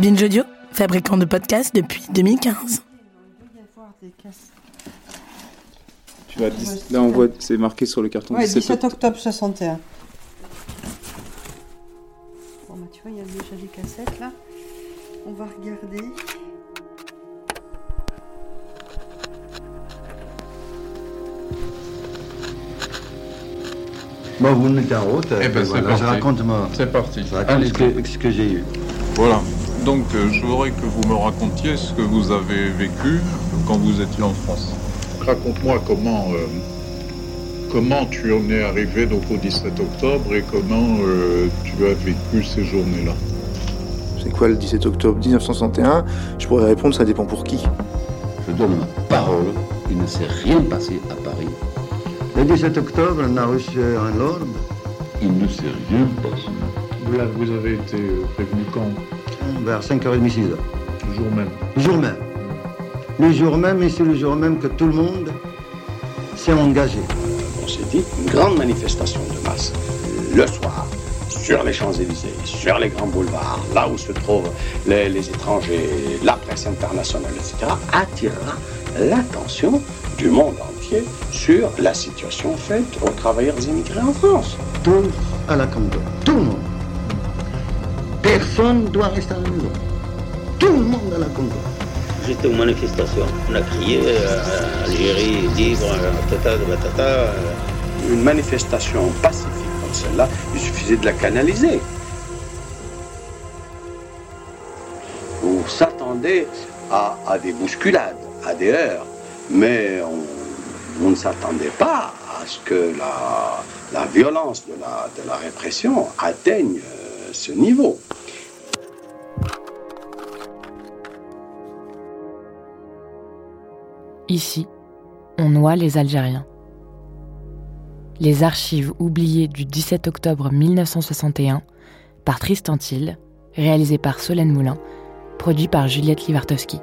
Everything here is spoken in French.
Binge Audio, fabricant de podcasts depuis 2015. Tu vas Là, on voit, c'est marqué sur le carton Ouais, 17 17 octobre 61. Bon, bah, tu vois, il y a déjà les cassettes là. On va regarder. Bon, vous me mettez en route. Eh ben, voilà, je raconte, moi, C'est parti. je raconte Allez, ce que, ce que j'ai eu. voilà. Donc, euh, je voudrais que vous me racontiez ce que vous avez vécu quand vous étiez en France. Raconte-moi comment, euh, comment tu en es arrivé donc au 17 octobre et comment euh, tu as vécu ces journées-là. C'est quoi le 17 octobre 1961 Je pourrais répondre, ça dépend pour qui. Je donne ma parole, il ne s'est rien passé à Paris. Le 17 octobre, on a reçu un ordre Il ne s'est rien passé. Là, vous avez été prévenu quand? Vers 5h30, 6h. Le jour même. Le jour même. Le jour même, et c'est le jour même que tout le monde s'est engagé. On s'est dit une grande manifestation de masse le soir sur les Champs-Élysées, sur les grands boulevards, là où se trouvent les, les étrangers, la presse internationale, etc., attirera l'attention du monde entier sur la situation faite aux travailleurs immigrés en France. Tous à la Congo. Tout le monde. Personne ne doit rester à la maison. Tout le monde à la Congo. J'étais aux manifestations. On a crié euh, Algérie libre, euh, tata, batata. Une manifestation pacifique comme celle-là, il suffisait de la canaliser. On s'attendait à, à des bousculades, à des heurts, mais on, on ne s'attendait pas à ce que la, la violence de la, de la répression atteigne euh, ce niveau. Ici, on noie les Algériens. Les archives oubliées du 17 octobre 1961 par Tristan Till, réalisé par Solène Moulin, produit par Juliette Livartowski.